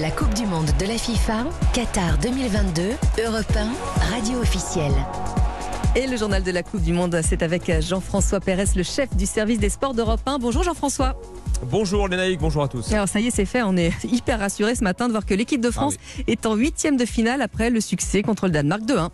La Coupe du Monde de la FIFA, Qatar 2022, Europe 1, radio officielle. Et le journal de la Coupe du Monde, c'est avec Jean-François Pérez, le chef du service des sports d'Europe 1. Bonjour Jean-François. Bonjour Lénaïque, bonjour à tous. Alors ça y est, c'est fait. On est hyper rassurés ce matin de voir que l'équipe de France est en huitième de finale après le succès contre le Danemark 2-1.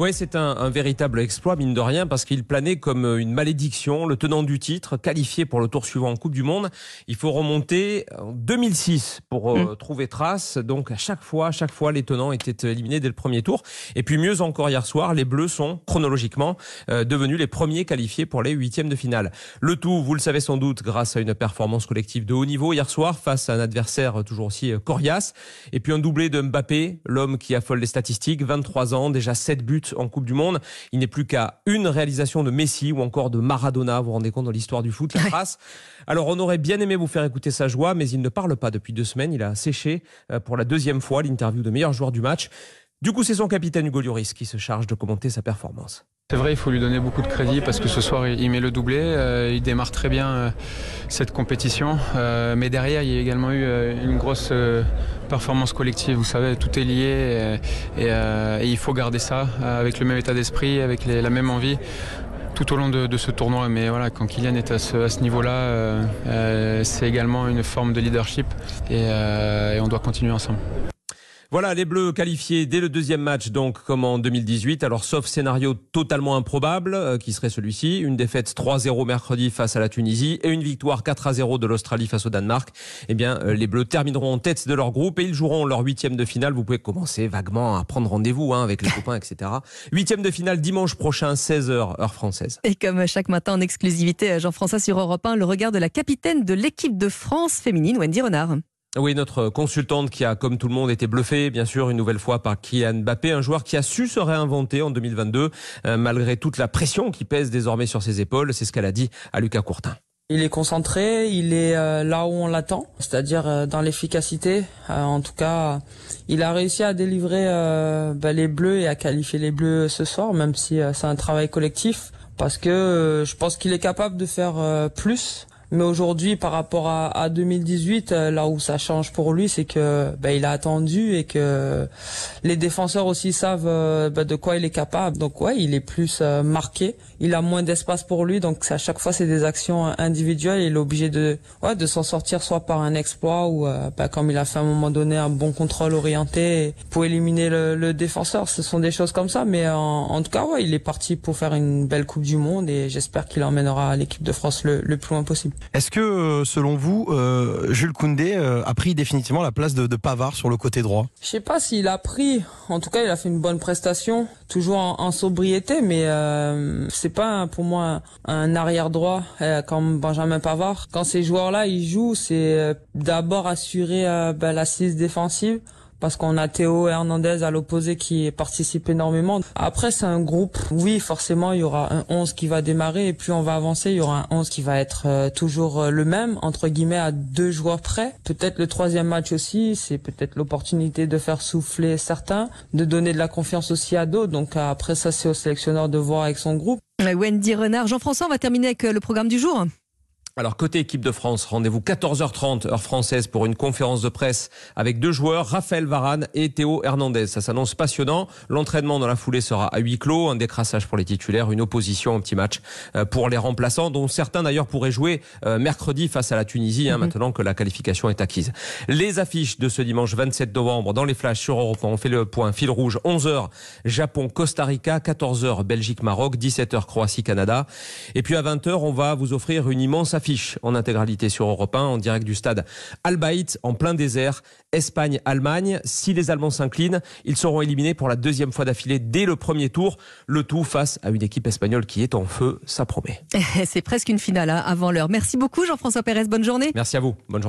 Oui, c'est un, véritable exploit, mine de rien, parce qu'il planait comme une malédiction. Le tenant du titre, qualifié pour le tour suivant en Coupe du Monde, il faut remonter en 2006 pour euh, mm. trouver trace. Donc à chaque fois, à chaque fois, les tenants étaient éliminés dès le premier tour. Et puis mieux encore hier soir, les Bleus sont chronologiquement euh, devenus les premiers qualifiés pour les huitièmes de finale. Le tout, vous le savez sans doute, grâce à une performance collective de haut niveau hier soir face à un adversaire toujours aussi euh, coriace. Et puis un doublé de Mbappé, l'homme qui affole les statistiques, 23 ans, déjà 7 buts en Coupe du Monde. Il n'est plus qu'à une réalisation de Messi ou encore de Maradona. Vous vous rendez compte dans l'histoire du foot, la trace. Alors on aurait bien aimé vous faire écouter sa joie, mais il ne parle pas depuis deux semaines. Il a séché euh, pour la deuxième fois l'interview de meilleur joueur du match. Du coup, c'est son capitaine Hugo Lloris qui se charge de commenter sa performance. C'est vrai, il faut lui donner beaucoup de crédit parce que ce soir, il met le doublé. Euh, il démarre très bien euh, cette compétition. Euh, mais derrière, il y a également eu une grosse performance collective. Vous savez, tout est lié et, il faut garder ça avec le même état d'esprit, avec la même envie tout au long de, ce tournoi. Mais voilà, quand Kylian est à ce, niveau-là, c'est également une forme de leadership et on doit continuer ensemble. Voilà, les Bleus qualifiés dès le deuxième match, donc comme en 2018. Alors, sauf scénario totalement improbable, euh, qui serait celui-ci, une défaite 3-0 mercredi face à la Tunisie et une victoire 4-0 de l'Australie face au Danemark. Eh bien, euh, les Bleus termineront en tête de leur groupe et ils joueront leur huitième de finale. Vous pouvez commencer vaguement à prendre rendez-vous hein, avec les copains, etc. Huitième de finale dimanche prochain, 16h, heure française. Et comme chaque matin en exclusivité, Jean-François sur Europe 1, le regard de la capitaine de l'équipe de France féminine, Wendy Renard. Oui, notre consultante qui a, comme tout le monde, été bluffée, bien sûr, une nouvelle fois par Kylian Mbappé, un joueur qui a su se réinventer en 2022, euh, malgré toute la pression qui pèse désormais sur ses épaules. C'est ce qu'elle a dit à Lucas Courtin. Il est concentré, il est euh, là où on l'attend, c'est-à-dire euh, dans l'efficacité. en tout cas, il a réussi à délivrer bah, les Bleus et à qualifier les Bleus ce soir, même si c'est un travail collectif, parce que je pense qu'il est capable de faire plus mais aujourd'hui, par rapport à, à 2018, euh, là où ça change pour lui, c'est que bah, il a attendu et que les défenseurs aussi savent bah, de quoi il est capable. Donc ouais, il est plus euh, marqué. Il a moins d'espace pour lui, donc à chaque fois c'est des actions individuelles. Il est obligé de ouais de s'en sortir soit par un exploit ou bah, comme il a fait à un moment donné un bon contrôle orienté pour éliminer le, le défenseur. Ce sont des choses comme ça, mais en, en, tout cas ouais, il est parti pour faire une belle Coupe du Monde et j'espère qu'il emmènera l'équipe de France le, le plus loin possible. Est-ce que, euh, selon vous, euh, Jules Koundé euh, a pris définitivement la place de, de Pavard sur le côté droit? Je sais pas s'il a pris. En tout cas, il a fait une bonne prestation, toujours en, sobriété, mais euh, c'est pas pour moi un, arrière droit comme Benjamin Pavard. Quand ces joueurs-là ils jouent, c'est d'abord assurer bah, l'assise défensive parce qu'on a Théo Hernandez à l'opposé qui participe énormément. Après, c'est un groupe. Oui, forcément, il y aura un 11 qui va démarrer et plus on va avancer, il y aura un 11 qui va être euh, toujours euh, le même, entre guillemets, à deux joueurs près. Peut-être le troisième match aussi, c'est peut-être l'opportunité de faire souffler certains, de donner de la confiance aussi à d'autres. Donc après, ça, c'est au sélectionneur de voir avec son groupe. Wendy Renard, Jean-François, on va terminer avec euh, le programme du jour. Alors côté équipe de France, rendez-vous 14h30 heure française pour une conférence de presse avec deux joueurs, Raphaël Varane et Théo Hernandez. Ça s'annonce passionnant. L'entraînement dans la foulée sera à huis clos, un décrassage pour les titulaires, une opposition au petit match euh, pour les remplaçants, dont certains d'ailleurs pourraient jouer euh, mercredi face à la Tunisie, hein, mhm. maintenant que la qualification est acquise. Les affiches de ce dimanche 27 novembre dans les flashs sur Europe, on fait le point fil rouge 11h Japon-Costa Rica, 14h Belgique-Maroc, 17h Croatie-Canada. Et puis à 20h, on va vous offrir une immense affiche en intégralité sur Europe 1 en direct du stade Albaït en plein désert, Espagne-Allemagne. Si les Allemands s'inclinent, ils seront éliminés pour la deuxième fois d'affilée dès le premier tour. Le tout face à une équipe espagnole qui est en feu, ça promet. C'est presque une finale hein, avant l'heure. Merci beaucoup Jean-François Pérez, bonne journée. Merci à vous, bonne journée.